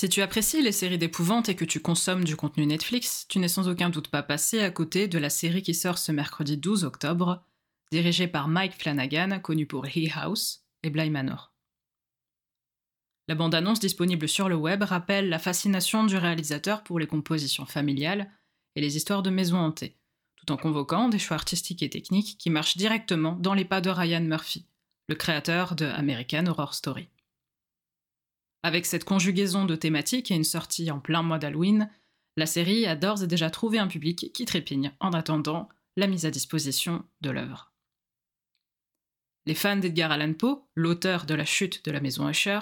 Si tu apprécies les séries d'épouvante et que tu consommes du contenu Netflix, tu n'es sans aucun doute pas passé à côté de la série qui sort ce mercredi 12 octobre, dirigée par Mike Flanagan, connu pour Hill House et Bly Manor. La bande-annonce disponible sur le web rappelle la fascination du réalisateur pour les compositions familiales et les histoires de maisons hantées, tout en convoquant des choix artistiques et techniques qui marchent directement dans les pas de Ryan Murphy, le créateur de American Horror Story. Avec cette conjugaison de thématiques et une sortie en plein mois d'Halloween, la série a d'ores et déjà trouvé un public qui trépigne en attendant la mise à disposition de l'œuvre. Les fans d'Edgar Allan Poe, l'auteur de La chute de la maison Usher,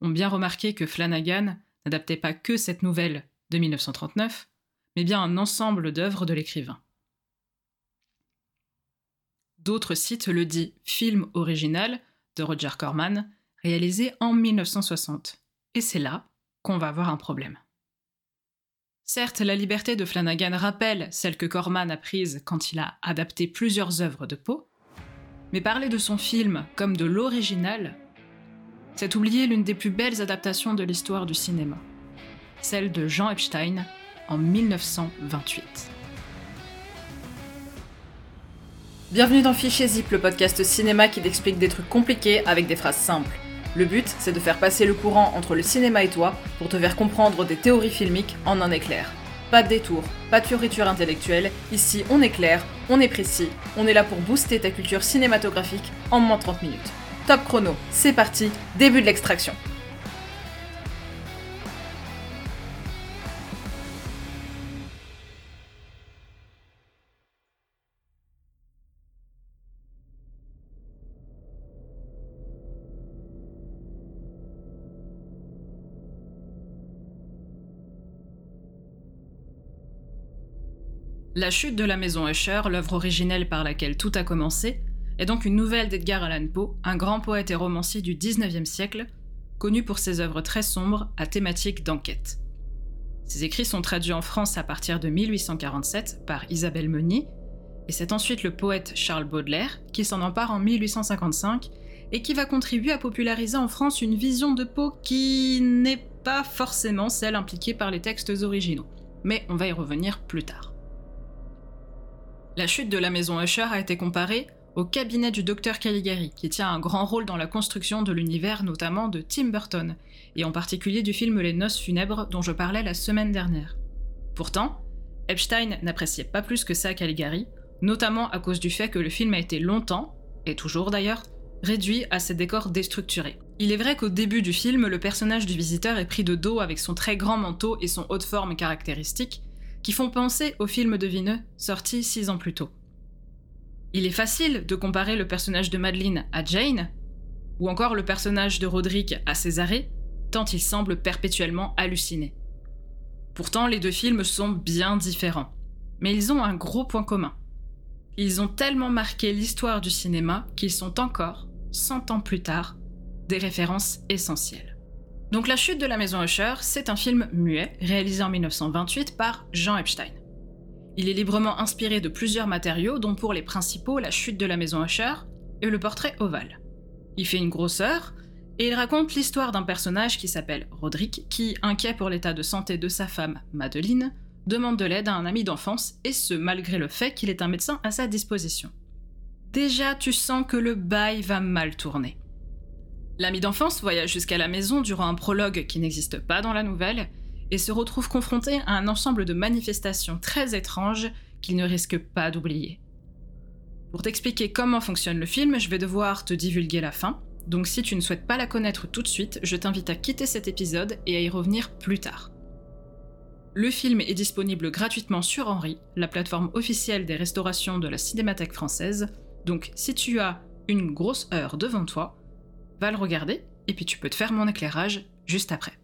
ont bien remarqué que Flanagan n'adaptait pas que cette nouvelle de 1939, mais bien un ensemble d'œuvres de l'écrivain. D'autres citent le dit film original de Roger Corman réalisé en 1960. Et c'est là qu'on va avoir un problème. Certes, la liberté de Flanagan rappelle celle que Corman a prise quand il a adapté plusieurs œuvres de Poe, mais parler de son film comme de l'original, c'est oublier l'une des plus belles adaptations de l'histoire du cinéma, celle de Jean Epstein en 1928. Bienvenue dans Fichier Zip, le podcast cinéma qui t'explique des trucs compliqués avec des phrases simples. Le but, c'est de faire passer le courant entre le cinéma et toi pour te faire comprendre des théories filmiques en un éclair. Pas de détour, pas de fioriture intellectuelle, ici on est clair, on est précis, on est là pour booster ta culture cinématographique en moins de 30 minutes. Top chrono, c'est parti, début de l'extraction. La chute de la maison Usher, l'œuvre originelle par laquelle tout a commencé, est donc une nouvelle d'Edgar Allan Poe, un grand poète et romancier du XIXe siècle, connu pour ses œuvres très sombres à thématique d'enquête. Ses écrits sont traduits en France à partir de 1847 par Isabelle Meunier, et c'est ensuite le poète Charles Baudelaire qui s'en empare en 1855 et qui va contribuer à populariser en France une vision de Poe qui n'est pas forcément celle impliquée par les textes originaux. Mais on va y revenir plus tard. La chute de la maison Usher a été comparée au cabinet du docteur Caligari, qui tient un grand rôle dans la construction de l'univers notamment de Tim Burton, et en particulier du film Les Noces funèbres dont je parlais la semaine dernière. Pourtant, Epstein n'appréciait pas plus que ça Caligari, notamment à cause du fait que le film a été longtemps, et toujours d'ailleurs, réduit à ses décors déstructurés. Il est vrai qu'au début du film, le personnage du visiteur est pris de dos avec son très grand manteau et son haut de forme caractéristique, qui font penser au film de Vineux, sorti six ans plus tôt. Il est facile de comparer le personnage de Madeleine à Jane, ou encore le personnage de Roderick à Césarée, tant il semble perpétuellement halluciné. Pourtant, les deux films sont bien différents, mais ils ont un gros point commun. Ils ont tellement marqué l'histoire du cinéma qu'ils sont encore, cent ans plus tard, des références essentielles. Donc La chute de la maison Usher, c'est un film muet réalisé en 1928 par Jean Epstein. Il est librement inspiré de plusieurs matériaux, dont pour les principaux la chute de la maison Usher et le portrait ovale. Il fait une grosseur et il raconte l'histoire d'un personnage qui s'appelle Roderick, qui, inquiet pour l'état de santé de sa femme, Madeleine, demande de l'aide à un ami d'enfance, et ce malgré le fait qu'il est un médecin à sa disposition. Déjà, tu sens que le bail va mal tourner. L'ami d'enfance voyage jusqu'à la maison durant un prologue qui n'existe pas dans la nouvelle et se retrouve confronté à un ensemble de manifestations très étranges qu'il ne risque pas d'oublier. Pour t'expliquer comment fonctionne le film, je vais devoir te divulguer la fin, donc si tu ne souhaites pas la connaître tout de suite, je t'invite à quitter cet épisode et à y revenir plus tard. Le film est disponible gratuitement sur Henri, la plateforme officielle des restaurations de la Cinémathèque française, donc si tu as une grosse heure devant toi, va le regarder, et puis tu peux te faire mon éclairage juste après.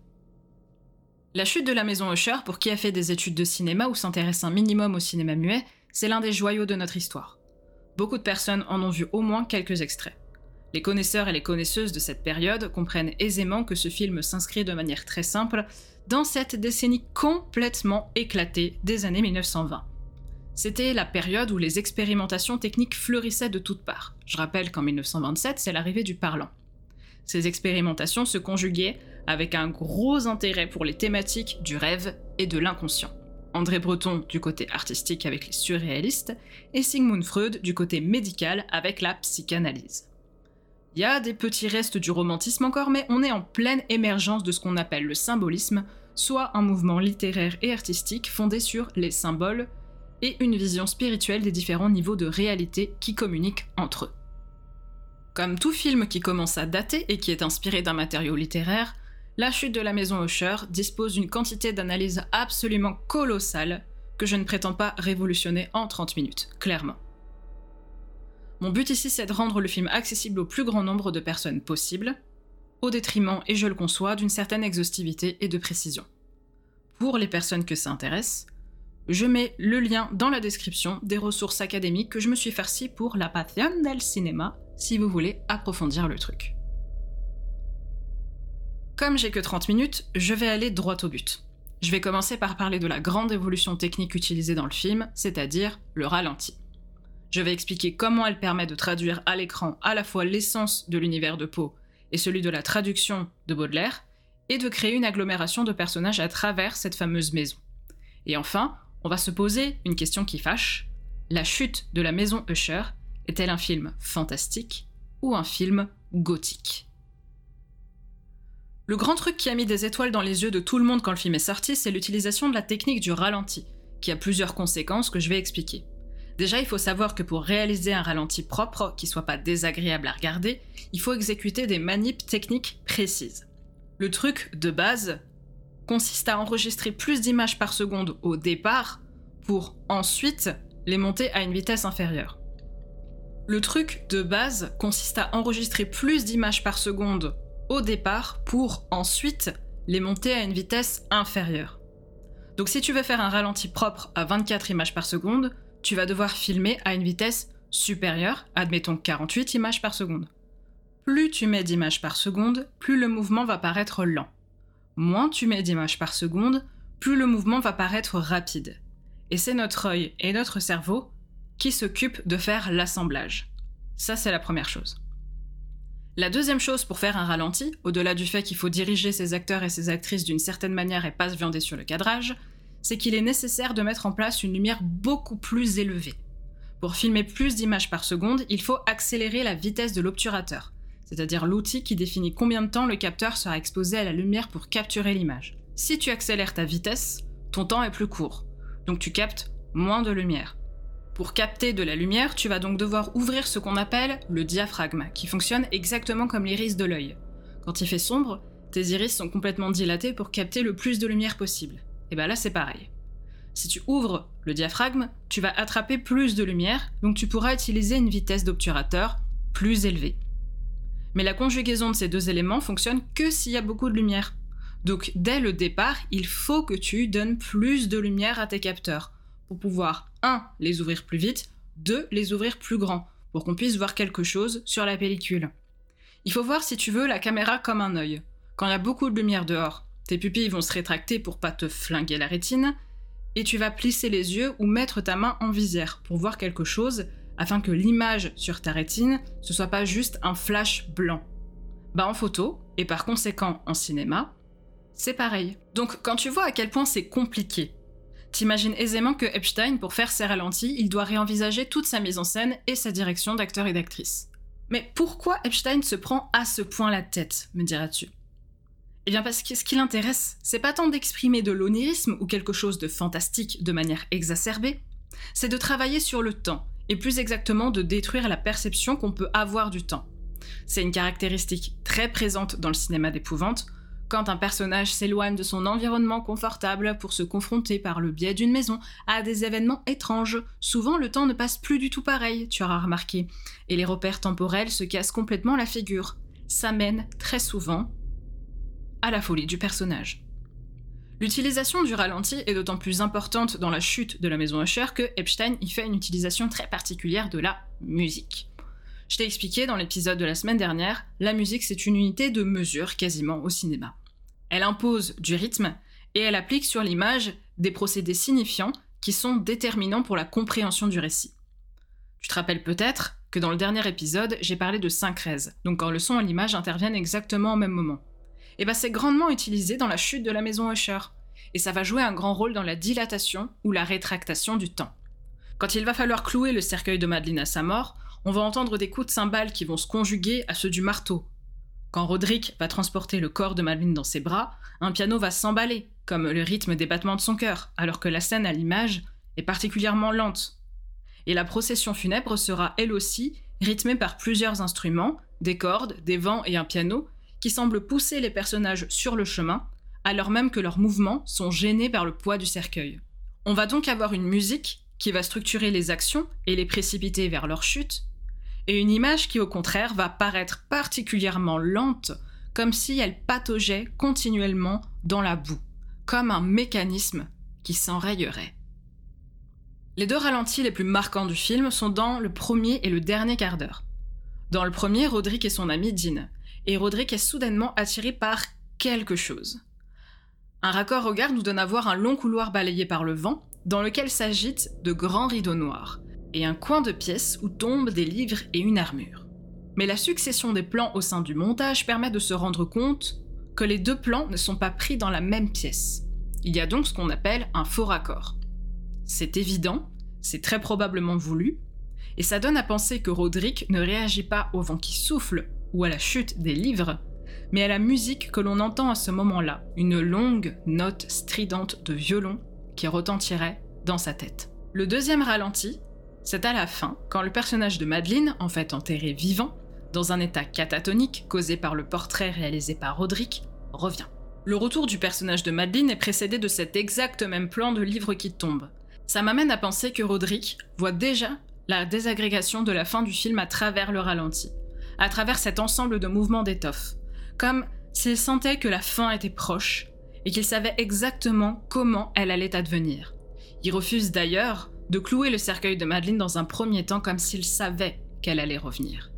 La chute de la maison Usher, pour qui a fait des études de cinéma ou s'intéresse un minimum au cinéma muet, c'est l'un des joyaux de notre histoire. Beaucoup de personnes en ont vu au moins quelques extraits. Les connaisseurs et les connaisseuses de cette période comprennent aisément que ce film s'inscrit de manière très simple dans cette décennie complètement éclatée des années 1920. C'était la période où les expérimentations techniques fleurissaient de toutes parts. Je rappelle qu'en 1927, c'est l'arrivée du parlant. Ces expérimentations se conjuguaient avec un gros intérêt pour les thématiques du rêve et de l'inconscient. André Breton du côté artistique avec les surréalistes, et Sigmund Freud du côté médical avec la psychanalyse. Il y a des petits restes du romantisme encore, mais on est en pleine émergence de ce qu'on appelle le symbolisme, soit un mouvement littéraire et artistique fondé sur les symboles et une vision spirituelle des différents niveaux de réalité qui communiquent entre eux. Comme tout film qui commence à dater et qui est inspiré d'un matériau littéraire, La chute de la maison Usher dispose d'une quantité d'analyse absolument colossale que je ne prétends pas révolutionner en 30 minutes, clairement. Mon but ici c'est de rendre le film accessible au plus grand nombre de personnes possible, au détriment, et je le conçois, d'une certaine exhaustivité et de précision. Pour les personnes que ça intéresse, je mets le lien dans la description des ressources académiques que je me suis farci pour La Passion del Cinéma si vous voulez approfondir le truc. Comme j'ai que 30 minutes, je vais aller droit au but. Je vais commencer par parler de la grande évolution technique utilisée dans le film, c'est-à-dire le ralenti. Je vais expliquer comment elle permet de traduire à l'écran à la fois l'essence de l'univers de Poe et celui de la traduction de Baudelaire, et de créer une agglomération de personnages à travers cette fameuse maison. Et enfin, on va se poser une question qui fâche. La chute de la maison Usher est-elle un film fantastique ou un film gothique Le grand truc qui a mis des étoiles dans les yeux de tout le monde quand le film est sorti, c'est l'utilisation de la technique du ralenti, qui a plusieurs conséquences que je vais expliquer. Déjà, il faut savoir que pour réaliser un ralenti propre, qui soit pas désagréable à regarder, il faut exécuter des manips techniques précises. Le truc de base consiste à enregistrer plus d'images par seconde au départ pour ensuite les monter à une vitesse inférieure. Le truc de base consiste à enregistrer plus d'images par seconde au départ pour ensuite les monter à une vitesse inférieure. Donc si tu veux faire un ralenti propre à 24 images par seconde, tu vas devoir filmer à une vitesse supérieure, admettons 48 images par seconde. Plus tu mets d'images par seconde, plus le mouvement va paraître lent. Moins tu mets d'images par seconde, plus le mouvement va paraître rapide. Et c'est notre œil et notre cerveau qui s'occupent de faire l'assemblage. Ça, c'est la première chose. La deuxième chose pour faire un ralenti, au-delà du fait qu'il faut diriger ses acteurs et ses actrices d'une certaine manière et pas se viander sur le cadrage, c'est qu'il est nécessaire de mettre en place une lumière beaucoup plus élevée. Pour filmer plus d'images par seconde, il faut accélérer la vitesse de l'obturateur, c'est-à-dire l'outil qui définit combien de temps le capteur sera exposé à la lumière pour capturer l'image. Si tu accélères ta vitesse, ton temps est plus court, donc tu captes moins de lumière. Pour capter de la lumière, tu vas donc devoir ouvrir ce qu'on appelle le diaphragme, qui fonctionne exactement comme l'iris de l'œil. Quand il fait sombre, tes iris sont complètement dilatés pour capter le plus de lumière possible. Et bien là, c'est pareil. Si tu ouvres le diaphragme, tu vas attraper plus de lumière, donc tu pourras utiliser une vitesse d'obturateur plus élevée. Mais la conjugaison de ces deux éléments fonctionne que s'il y a beaucoup de lumière. Donc dès le départ, il faut que tu donnes plus de lumière à tes capteurs pour pouvoir 1. les ouvrir plus vite, 2. les ouvrir plus grands pour qu'on puisse voir quelque chose sur la pellicule. Il faut voir si tu veux la caméra comme un œil. Quand il y a beaucoup de lumière dehors, tes pupilles vont se rétracter pour pas te flinguer la rétine, et tu vas plisser les yeux ou mettre ta main en visière pour voir quelque chose afin que l'image sur ta rétine ce soit pas juste un flash blanc. Bah en photo, et par conséquent en cinéma, c'est pareil. Donc quand tu vois à quel point c'est compliqué, t'imagines aisément que Epstein, pour faire ses ralentis, il doit réenvisager toute sa mise en scène et sa direction d'acteur et d'actrice. Mais pourquoi Epstein se prend à ce point la tête, me diras-tu? Eh bien parce que ce qui l'intéresse, c'est pas tant d'exprimer de l'onirisme ou quelque chose de fantastique de manière exacerbée, c'est de travailler sur le temps, et plus exactement de détruire la perception qu'on peut avoir du temps. C'est une caractéristique très présente dans le cinéma d'épouvante, quand un personnage s'éloigne de son environnement confortable pour se confronter par le biais d'une maison à des événements étranges, souvent le temps ne passe plus du tout pareil, tu auras remarqué, et les repères temporels se cassent complètement la figure. Ça mène très souvent à la folie du personnage. L'utilisation du ralenti est d'autant plus importante dans la chute de la maison Usher que Epstein y fait une utilisation très particulière de la musique. Je t'ai expliqué dans l'épisode de la semaine dernière, la musique c'est une unité de mesure quasiment au cinéma. Elle impose du rythme et elle applique sur l'image des procédés signifiants qui sont déterminants pour la compréhension du récit. Tu te rappelles peut-être que dans le dernier épisode, j'ai parlé de syncrèse, donc quand le son et l'image interviennent exactement au même moment. et ben c'est grandement utilisé dans la chute de la maison Usher, et ça va jouer un grand rôle dans la dilatation ou la rétractation du temps. Quand il va falloir clouer le cercueil de Madeleine à sa mort, on va entendre des coups de cymbales qui vont se conjuguer à ceux du marteau. Quand Roderick va transporter le corps de Madeleine dans ses bras, un piano va s'emballer, comme le rythme des battements de son cœur, alors que la scène à l'image est particulièrement lente. Et la procession funèbre sera elle aussi rythmée par plusieurs instruments, des cordes, des vents et un piano, qui semblent pousser les personnages sur le chemin, alors même que leurs mouvements sont gênés par le poids du cercueil. On va donc avoir une musique qui va structurer les actions et les précipiter vers leur chute, et une image qui au contraire va paraître particulièrement lente, comme si elle pataugeait continuellement dans la boue, comme un mécanisme qui s'enrayerait. Les deux ralentis les plus marquants du film sont dans le premier et le dernier quart d'heure. Dans le premier, Roderick et son ami Dean, et Roderick est soudainement attiré par quelque chose. Un raccord au regard nous donne à voir un long couloir balayé par le vent, dans lequel s'agitent de grands rideaux noirs, et un coin de pièce où tombent des livres et une armure. Mais la succession des plans au sein du montage permet de se rendre compte que les deux plans ne sont pas pris dans la même pièce. Il y a donc ce qu'on appelle un faux raccord. C'est évident, c'est très probablement voulu, et ça donne à penser que Roderick ne réagit pas au vent qui souffle ou à la chute des livres, mais à la musique que l'on entend à ce moment-là, une longue note stridente de violon qui retentirait dans sa tête. Le deuxième ralenti, c'est à la fin, quand le personnage de Madeleine, en fait enterré vivant, dans un état catatonique causé par le portrait réalisé par Roderick, revient. Le retour du personnage de Madeleine est précédé de cet exact même plan de livre qui tombe. Ça m'amène à penser que Roderick voit déjà la désagrégation de la fin du film à travers le ralenti, à travers cet ensemble de mouvements d'étoffe, comme s'il sentait que la fin était proche et qu'il savait exactement comment elle allait advenir. Il refuse d'ailleurs de clouer le cercueil de Madeleine dans un premier temps comme s'il savait qu'elle allait revenir.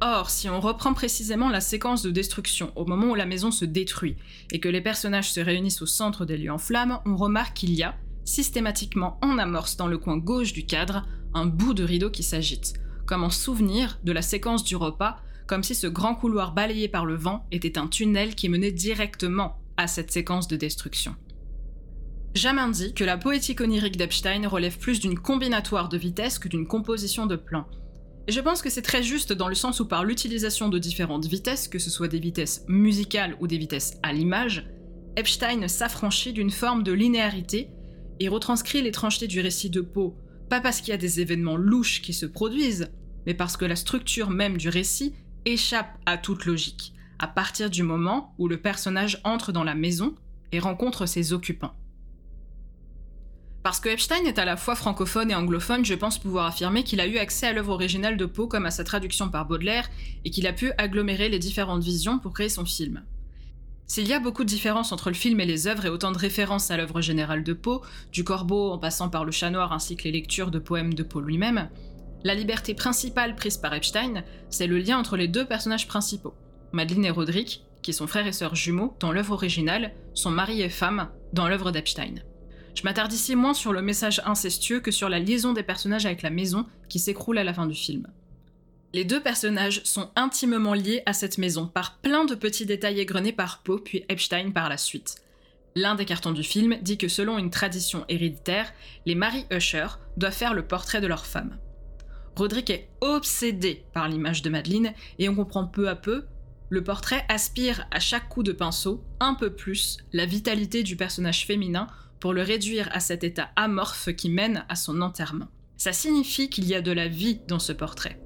Or, si on reprend précisément la séquence de destruction au moment où la maison se détruit et que les personnages se réunissent au centre des lieux en flammes, on remarque qu'il y a, systématiquement en amorce dans le coin gauche du cadre, un bout de rideau qui s'agite, comme en souvenir de la séquence du repas, comme si ce grand couloir balayé par le vent était un tunnel qui menait directement à cette séquence de destruction. Jamin dit que la poétique onirique d'Epstein relève plus d'une combinatoire de vitesses que d'une composition de plans. Et je pense que c'est très juste dans le sens où par l'utilisation de différentes vitesses, que ce soit des vitesses musicales ou des vitesses à l'image, Epstein s'affranchit d'une forme de linéarité et retranscrit l'étrangeté du récit de Poe, pas parce qu'il y a des événements louches qui se produisent, mais parce que la structure même du récit échappe à toute logique, à partir du moment où le personnage entre dans la maison et rencontre ses occupants. Parce que Epstein est à la fois francophone et anglophone, je pense pouvoir affirmer qu'il a eu accès à l'œuvre originale de Poe comme à sa traduction par Baudelaire, et qu'il a pu agglomérer les différentes visions pour créer son film. S'il y a beaucoup de différences entre le film et les œuvres et autant de références à l'œuvre générale de Poe, du Corbeau en passant par le Chat Noir ainsi que les lectures de poèmes de Poe lui-même, la liberté principale prise par Epstein, c'est le lien entre les deux personnages principaux, Madeleine et Roderick, qui sont frères et sœurs jumeaux dans l'œuvre originale, sont mari et femme dans l'œuvre d'Epstein. Je m'attarde ici moins sur le message incestueux que sur la liaison des personnages avec la maison qui s'écroule à la fin du film. Les deux personnages sont intimement liés à cette maison par plein de petits détails égrenés par Poe puis Epstein par la suite. L'un des cartons du film dit que selon une tradition héréditaire, les Mary Usher doivent faire le portrait de leur femme. Roderick est obsédé par l'image de Madeleine et on comprend peu à peu, le portrait aspire à chaque coup de pinceau un peu plus la vitalité du personnage féminin pour le réduire à cet état amorphe qui mène à son enterrement. Ça signifie qu'il y a de la vie dans ce portrait.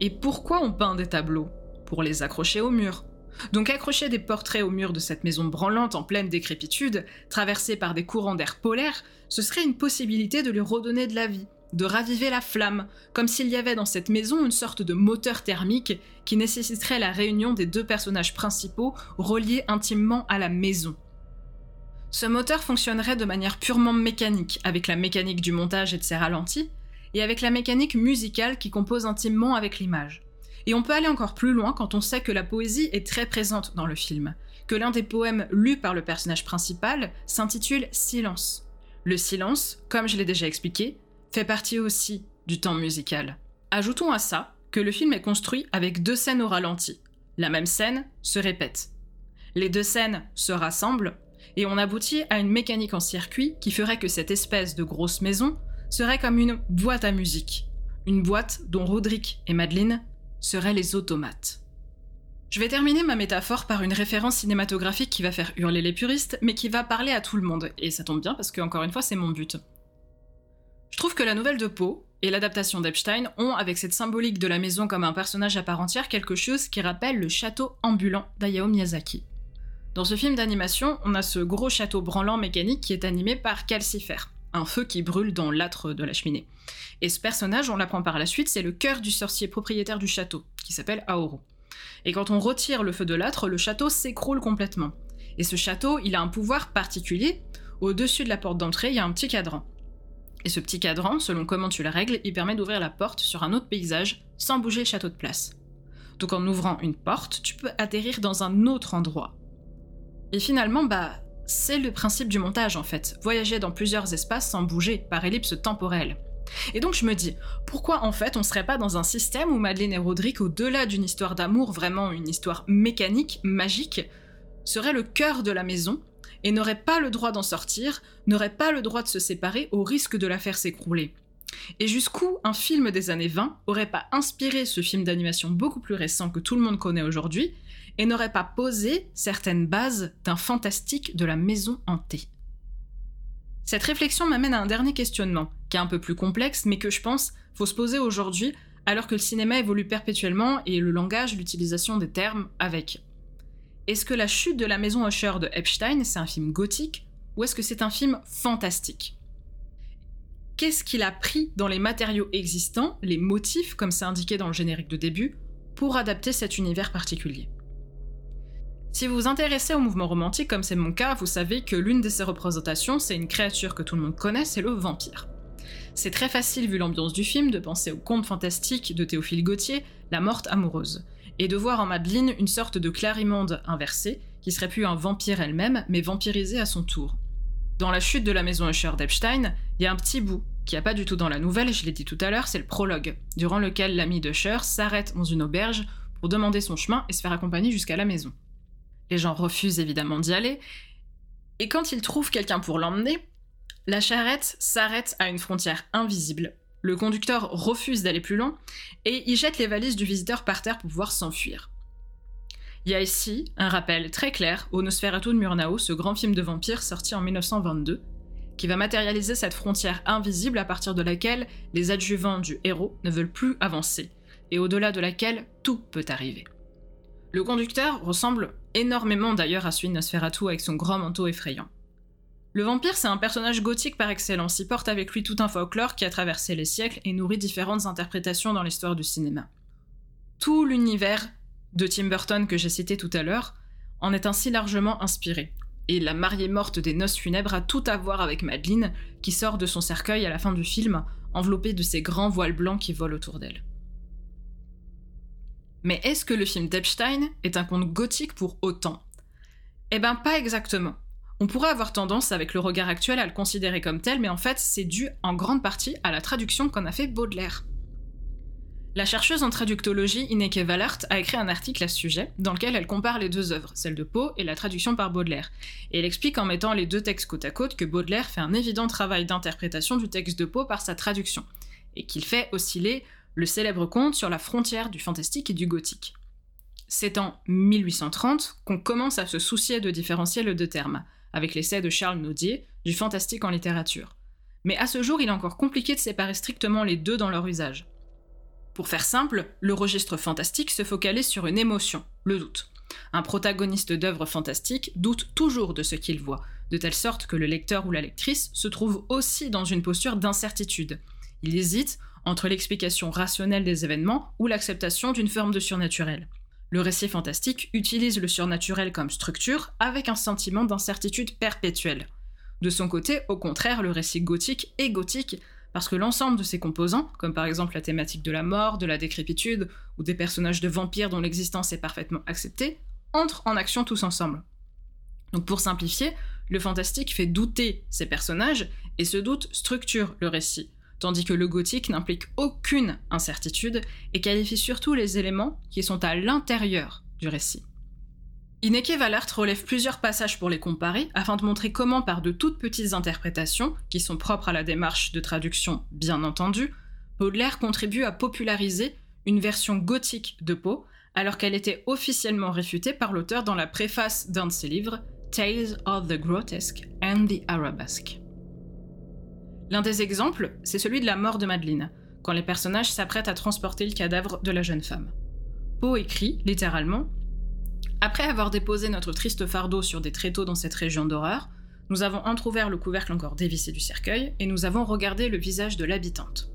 Et pourquoi on peint des tableaux? Pour les accrocher au mur. Donc accrocher des portraits au mur de cette maison branlante en pleine décrépitude, traversée par des courants d'air polaire, ce serait une possibilité de lui redonner de la vie, de raviver la flamme, comme s'il y avait dans cette maison une sorte de moteur thermique qui nécessiterait la réunion des deux personnages principaux reliés intimement à la maison. Ce moteur fonctionnerait de manière purement mécanique, avec la mécanique du montage et de ses ralentis, et avec la mécanique musicale qui compose intimement avec l'image. Et on peut aller encore plus loin quand on sait que la poésie est très présente dans le film, que l'un des poèmes lus par le personnage principal s'intitule Silence. Le silence, comme je l'ai déjà expliqué, fait partie aussi du temps musical. Ajoutons à ça que le film est construit avec deux scènes au ralenti. La même scène se répète. Les deux scènes se rassemblent et on aboutit à une mécanique en circuit qui ferait que cette espèce de grosse maison serait comme une boîte à musique, une boîte dont Roderick et Madeleine seraient les automates. Je vais terminer ma métaphore par une référence cinématographique qui va faire hurler les puristes, mais qui va parler à tout le monde, et ça tombe bien parce que, encore une fois, c'est mon but. Je trouve que la nouvelle de Poe et l'adaptation d'Epstein ont, avec cette symbolique de la maison comme un personnage à part entière, quelque chose qui rappelle le château ambulant d'Ayao Miyazaki. Dans ce film d'animation, on a ce gros château branlant mécanique qui est animé par Calcifer, un feu qui brûle dans l'âtre de la cheminée. Et ce personnage, on l'apprend par la suite, c'est le cœur du sorcier propriétaire du château, qui s'appelle Aoro. Et quand on retire le feu de l'âtre, le château s'écroule complètement. Et ce château, il a un pouvoir particulier. Au-dessus de la porte d'entrée, il y a un petit cadran. Et ce petit cadran, selon comment tu la règles, il permet d'ouvrir la porte sur un autre paysage sans bouger le château de place. Donc en ouvrant une porte, tu peux atterrir dans un autre endroit. Et finalement, bah, c'est le principe du montage en fait, voyager dans plusieurs espaces sans bouger, par ellipse temporelle. Et donc je me dis, pourquoi en fait on serait pas dans un système où Madeleine et Roderick, au-delà d'une histoire d'amour, vraiment une histoire mécanique, magique, seraient le cœur de la maison et n'auraient pas le droit d'en sortir, n'auraient pas le droit de se séparer au risque de la faire s'écrouler Et jusqu'où un film des années 20 aurait pas inspiré ce film d'animation beaucoup plus récent que tout le monde connaît aujourd'hui et n'aurait pas posé certaines bases d'un fantastique de la maison hantée. Cette réflexion m'amène à un dernier questionnement, qui est un peu plus complexe, mais que je pense faut se poser aujourd'hui, alors que le cinéma évolue perpétuellement et le langage, l'utilisation des termes avec. Est-ce que La chute de la maison Usher de Epstein, c'est un film gothique, ou est-ce que c'est un film fantastique? Qu'est-ce qu'il a pris dans les matériaux existants, les motifs, comme c'est indiqué dans le générique de début, pour adapter cet univers particulier? Si vous vous intéressez au mouvement romantique, comme c'est mon cas, vous savez que l'une de ses représentations, c'est une créature que tout le monde connaît, c'est le vampire. C'est très facile, vu l'ambiance du film, de penser au conte fantastique de Théophile Gautier, La morte amoureuse, et de voir en Madeleine une sorte de clarimonde inversée, qui serait plus un vampire elle-même, mais vampirisée à son tour. Dans la chute de la maison Usher d'Epstein, il y a un petit bout, qui a pas du tout dans la nouvelle, je l'ai dit tout à l'heure, c'est le prologue, durant lequel l'ami d'Usher s'arrête dans une auberge pour demander son chemin et se faire accompagner jusqu'à la maison. Les gens refusent évidemment d'y aller. Et quand ils trouvent quelqu'un pour l'emmener, la charrette s'arrête à une frontière invisible. Le conducteur refuse d'aller plus loin et il jette les valises du visiteur par terre pour pouvoir s'enfuir. Il y a ici un rappel très clair au Nosferatu de Murnau, ce grand film de vampire sorti en 1922, qui va matérialiser cette frontière invisible à partir de laquelle les adjuvants du héros ne veulent plus avancer, et au-delà de laquelle tout peut arriver. Le conducteur ressemble énormément d'ailleurs à celui de Nosferatu avec son grand manteau effrayant. Le vampire, c'est un personnage gothique par excellence. Il porte avec lui tout un folklore qui a traversé les siècles et nourrit différentes interprétations dans l'histoire du cinéma. Tout l'univers de Tim Burton que j'ai cité tout à l'heure en est ainsi largement inspiré. Et la mariée morte des noces funèbres a tout à voir avec Madeleine, qui sort de son cercueil à la fin du film, enveloppée de ses grands voiles blancs qui volent autour d'elle. Mais est-ce que le film d'Epstein est un conte gothique pour autant? Eh ben pas exactement. On pourrait avoir tendance avec le regard actuel à le considérer comme tel, mais en fait c'est dû en grande partie à la traduction qu'en a fait Baudelaire. La chercheuse en traductologie Ineke Wallert a écrit un article à ce sujet, dans lequel elle compare les deux œuvres, celle de Poe et la traduction par Baudelaire. Et elle explique en mettant les deux textes côte à côte que Baudelaire fait un évident travail d'interprétation du texte de Poe par sa traduction, et qu'il fait osciller le célèbre conte sur la frontière du fantastique et du gothique. C'est en 1830 qu'on commence à se soucier de différencier le deux termes, avec l'essai de Charles Naudier du fantastique en littérature. Mais à ce jour, il est encore compliqué de séparer strictement les deux dans leur usage. Pour faire simple, le registre fantastique se focalise sur une émotion, le doute. Un protagoniste d'œuvre fantastique doute toujours de ce qu'il voit, de telle sorte que le lecteur ou la lectrice se trouve aussi dans une posture d'incertitude. Il hésite entre l'explication rationnelle des événements ou l'acceptation d'une forme de surnaturel. Le récit fantastique utilise le surnaturel comme structure avec un sentiment d'incertitude perpétuelle. De son côté, au contraire, le récit gothique est gothique parce que l'ensemble de ses composants, comme par exemple la thématique de la mort, de la décrépitude ou des personnages de vampires dont l'existence est parfaitement acceptée, entrent en action tous ensemble. Donc pour simplifier, le fantastique fait douter ses personnages et ce doute structure le récit, tandis que le gothique n'implique aucune incertitude et qualifie surtout les éléments qui sont à l'intérieur du récit. Ineke Valert relève plusieurs passages pour les comparer afin de montrer comment, par de toutes petites interprétations, qui sont propres à la démarche de traduction bien entendu, Baudelaire contribue à populariser une version gothique de Poe, alors qu'elle était officiellement réfutée par l'auteur dans la préface d'un de ses livres, Tales of the Grotesque and the Arabesque. L'un des exemples, c'est celui de la mort de Madeleine, quand les personnages s'apprêtent à transporter le cadavre de la jeune femme. Poe écrit, littéralement, après avoir déposé notre triste fardeau sur des tréteaux dans cette région d'horreur, nous avons entr'ouvert le couvercle encore dévissé du cercueil et nous avons regardé le visage de l'habitante.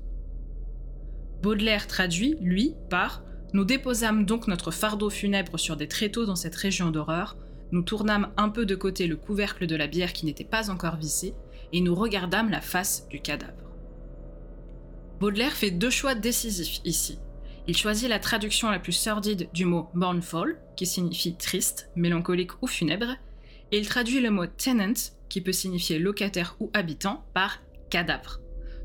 Baudelaire traduit, lui, par Nous déposâmes donc notre fardeau funèbre sur des tréteaux dans cette région d'horreur, nous tournâmes un peu de côté le couvercle de la bière qui n'était pas encore vissé, et nous regardâmes la face du cadavre. Baudelaire fait deux choix décisifs ici. Il choisit la traduction la plus sordide du mot mournful, qui signifie triste, mélancolique ou funèbre, et il traduit le mot tenant, qui peut signifier locataire ou habitant, par cadavre.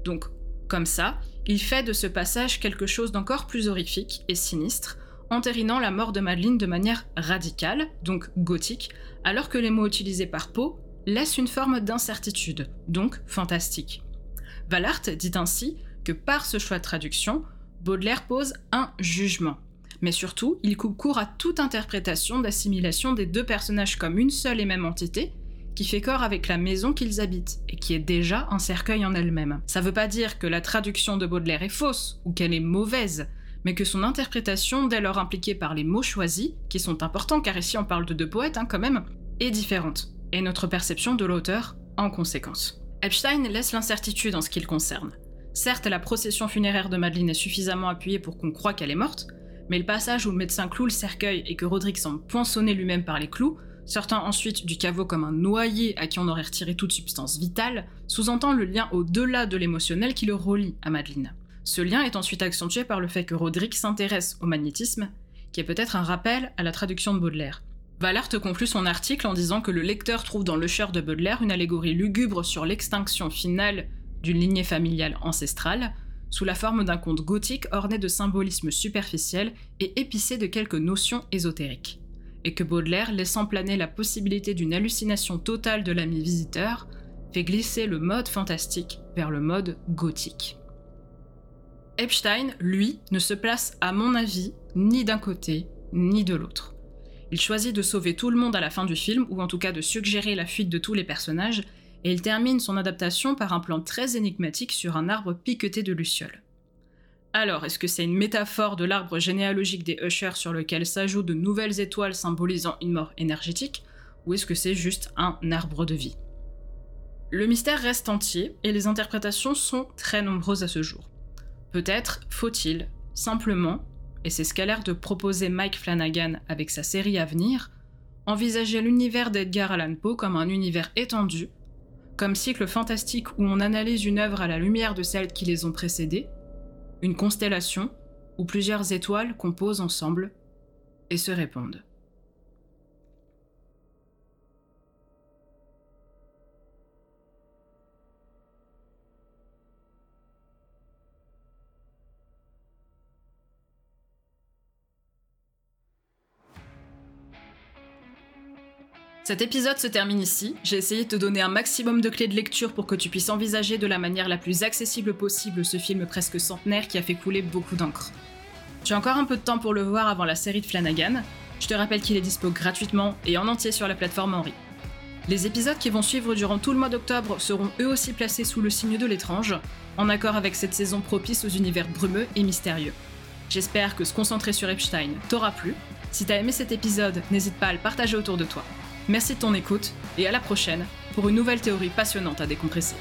Donc, comme ça, il fait de ce passage quelque chose d'encore plus horrifique et sinistre, entérinant la mort de Madeleine de manière radicale, donc gothique, alors que les mots utilisés par Poe laissent une forme d'incertitude, donc fantastique. Valart dit ainsi que par ce choix de traduction, Baudelaire pose un jugement. Mais surtout, il coupe court à toute interprétation d'assimilation des deux personnages comme une seule et même entité, qui fait corps avec la maison qu'ils habitent, et qui est déjà un cercueil en elle-même. Ça veut pas dire que la traduction de Baudelaire est fausse, ou qu'elle est mauvaise, mais que son interprétation, dès lors impliquée par les mots choisis, qui sont importants car ici on parle de deux poètes hein, quand même, est différente, et notre perception de l'auteur en conséquence. Epstein laisse l'incertitude en ce qui le concerne. Certes, la procession funéraire de Madeleine est suffisamment appuyée pour qu'on croie qu'elle est morte, mais le passage où le médecin cloue le cercueil et que Roderick semble poinçonner lui-même par les clous, sortant ensuite du caveau comme un noyé à qui on aurait retiré toute substance vitale, sous-entend le lien au-delà de l'émotionnel qui le relie à Madeleine. Ce lien est ensuite accentué par le fait que Roderick s'intéresse au magnétisme, qui est peut-être un rappel à la traduction de Baudelaire. Valart conclut son article en disant que le lecteur trouve dans Le Cher de Baudelaire une allégorie lugubre sur l'extinction finale d'une lignée familiale ancestrale, sous la forme d'un conte gothique orné de symbolisme superficiel et épicé de quelques notions ésotériques, et que Baudelaire, laissant planer la possibilité d'une hallucination totale de l'ami visiteur, fait glisser le mode fantastique vers le mode gothique. Epstein, lui, ne se place, à mon avis, ni d'un côté, ni de l'autre. Il choisit de sauver tout le monde à la fin du film, ou en tout cas de suggérer la fuite de tous les personnages, et il termine son adaptation par un plan très énigmatique sur un arbre piqueté de lucioles. Alors, est-ce que c'est une métaphore de l'arbre généalogique des Ushers sur lequel s'ajoutent de nouvelles étoiles symbolisant une mort énergétique, ou est-ce que c'est juste un arbre de vie? Le mystère reste entier et les interprétations sont très nombreuses à ce jour. Peut-être faut-il, simplement, et c'est ce qu'a l'air de proposer Mike Flanagan avec sa série à venir, envisager l'univers d'Edgar Allan Poe comme un univers étendu comme cycle fantastique où on analyse une œuvre à la lumière de celles qui les ont précédées, une constellation où plusieurs étoiles composent ensemble et se répondent. Cet épisode se termine ici. J'ai essayé de te donner un maximum de clés de lecture pour que tu puisses envisager de la manière la plus accessible possible ce film presque centenaire qui a fait couler beaucoup d'encre. J'ai encore un peu de temps pour le voir avant la série de Flanagan. Je te rappelle qu'il est dispo gratuitement et en entier sur la plateforme Henri. Les épisodes qui vont suivre durant tout le mois d'octobre seront eux aussi placés sous le signe de l'étrange, en accord avec cette saison propice aux univers brumeux et mystérieux. J'espère que se concentrer sur Epstein t'aura plu. Si t'as aimé cet épisode, n'hésite pas à le partager autour de toi. Merci de ton écoute et à la prochaine pour une nouvelle théorie passionnante à décompresser.